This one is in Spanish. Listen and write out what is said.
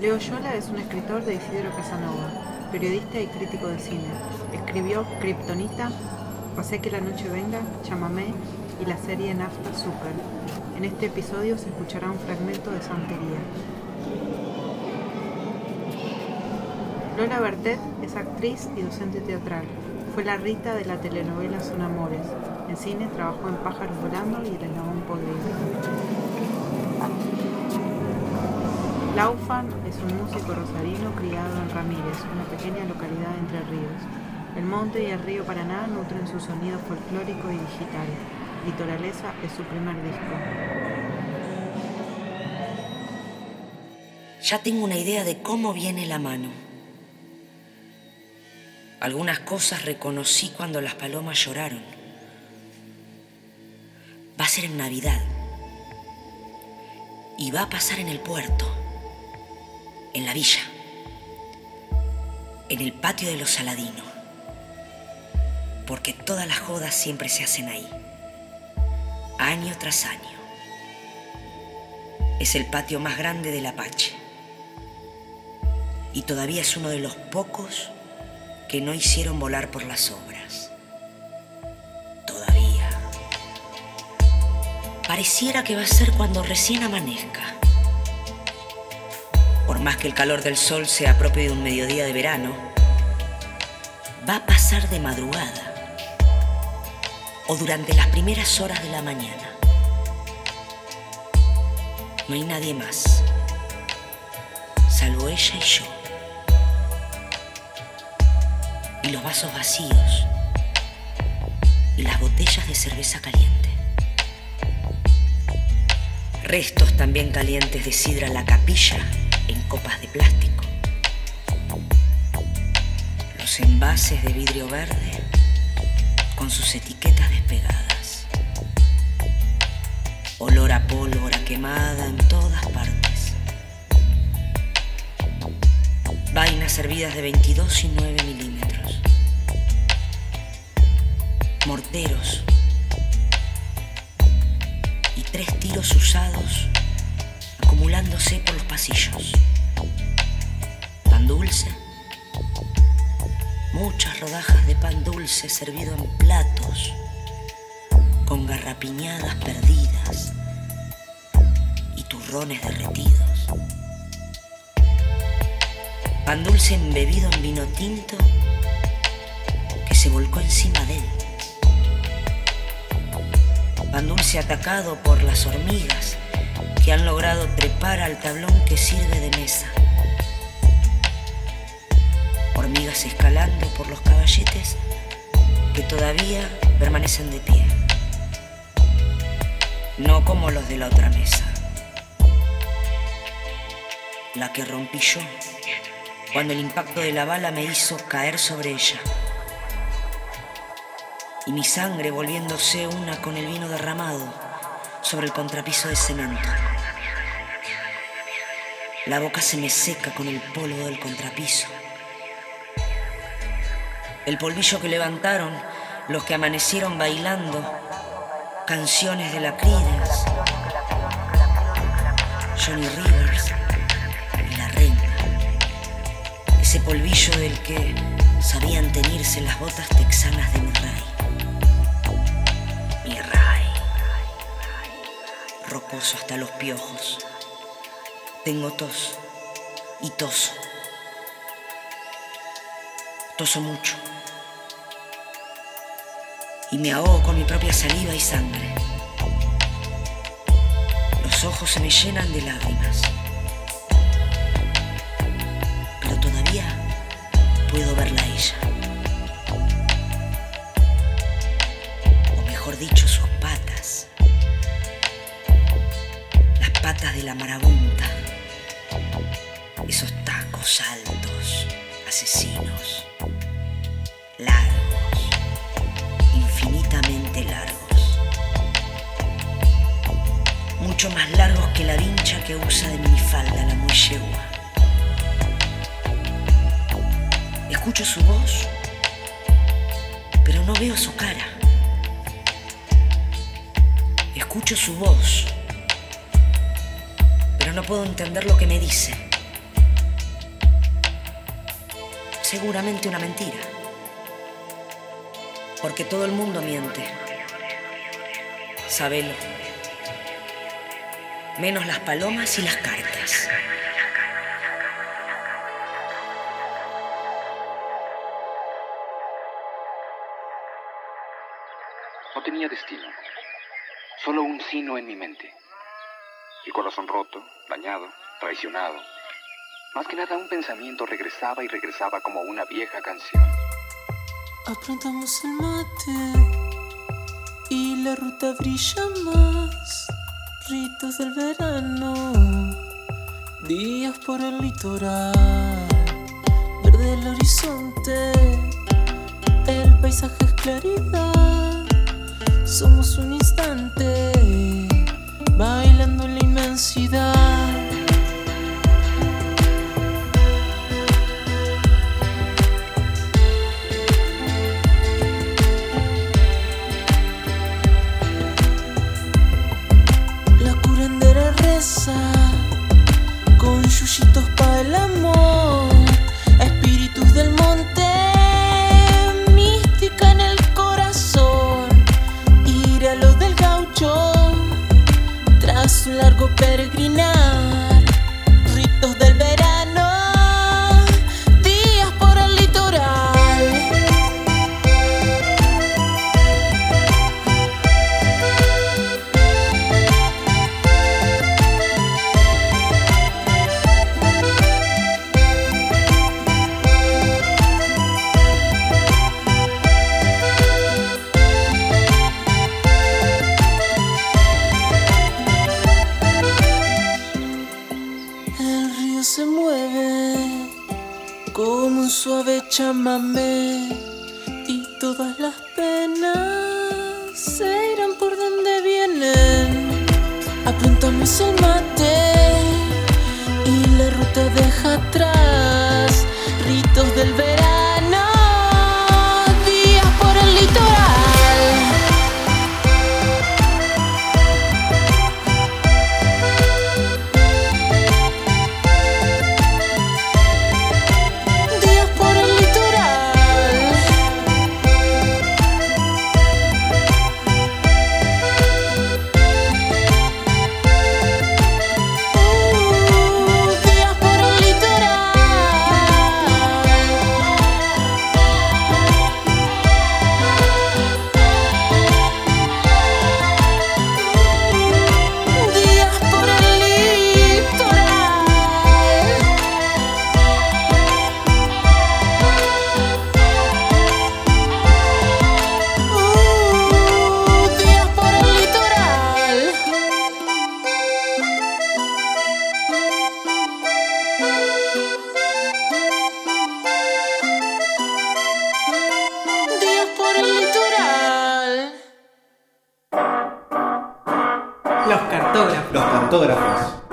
Leo Yola es un escritor de Isidro Casanova, periodista y crítico de cine. Escribió Kryptonita, Pasé que la noche venga, Chamamé y la serie Nafta Super. En este episodio se escuchará un fragmento de Santería. Lola Bertet es actriz y docente teatral. Fue la Rita de la telenovela Son Amores. En cine trabajó en Pájaros Volando y El Eslabón Podrido. Laufan es un músico rosarino criado en Ramírez, una pequeña localidad Entre Ríos. El monte y el río Paraná nutren su sonido folclórico y digital. Litoraleza es su primer disco. Ya tengo una idea de cómo viene la mano. Algunas cosas reconocí cuando las palomas lloraron. Va a ser en Navidad. Y va a pasar en el puerto en la villa, en el patio de los Saladinos, porque todas las jodas siempre se hacen ahí, año tras año. Es el patio más grande del Apache y todavía es uno de los pocos que no hicieron volar por las obras. Todavía. Pareciera que va a ser cuando recién amanezca por más que el calor del sol sea propio de un mediodía de verano, va a pasar de madrugada o durante las primeras horas de la mañana. No hay nadie más, salvo ella y yo. Y los vasos vacíos y las botellas de cerveza caliente. Restos también calientes de sidra en la capilla en copas de plástico. Los envases de vidrio verde con sus etiquetas despegadas. Olor a pólvora quemada en todas partes. Vainas servidas de 22 y 9 milímetros. Morteros. Y tres tiros usados acumulándose por los pasillos. Pan dulce, muchas rodajas de pan dulce servido en platos, con garrapiñadas perdidas y turrones derretidos. Pan dulce embebido en vino tinto que se volcó encima de él. Pan dulce atacado por las hormigas que han logrado trepar al tablón que sirve de mesa. Hormigas escalando por los caballetes que todavía permanecen de pie. No como los de la otra mesa. La que rompí yo cuando el impacto de la bala me hizo caer sobre ella. Y mi sangre volviéndose una con el vino derramado sobre el contrapiso de cemento. La boca se me seca con el polvo del contrapiso. El polvillo que levantaron los que amanecieron bailando canciones de la Creedence, Johnny Rivers y la reina. Ese polvillo del que sabían teñirse las botas texanas de mi rey. rocoso hasta los piojos. Tengo tos y toso. Toso mucho. Y me ahogo con mi propia saliva y sangre. Los ojos se me llenan de lágrimas. Pero todavía puedo verla a ella. O mejor dicho, sus patas patas de la marabunta, tacos altos, asesinos, largos, infinitamente largos, mucho más largos que la vincha que usa de minifalda la muy. Escucho su voz, pero no veo su cara. Escucho su voz no puedo entender lo que me dice. Seguramente una mentira. Porque todo el mundo miente. Sabelo. Menos las palomas y las cartas. No tenía destino, solo un sino en mi mente. El corazón roto, dañado, traicionado. Más que nada un pensamiento regresaba y regresaba como una vieja canción. Aprontamos el mate y la ruta brilla más. Ritos del verano, días por el litoral, verde el horizonte, el paisaje es claridad. Somos un instante bailando en la inmensidad. Con yuyitos para el amor, espíritus del monte, mística en el corazón, ir a lo del gaucho tras un largo peregrinar, ritos del verano, Se mueve como un suave chamamé y todas las penas se irán por donde vienen. Apuntamos el mate y la ruta deja atrás ritos del verano, Cartógrafos.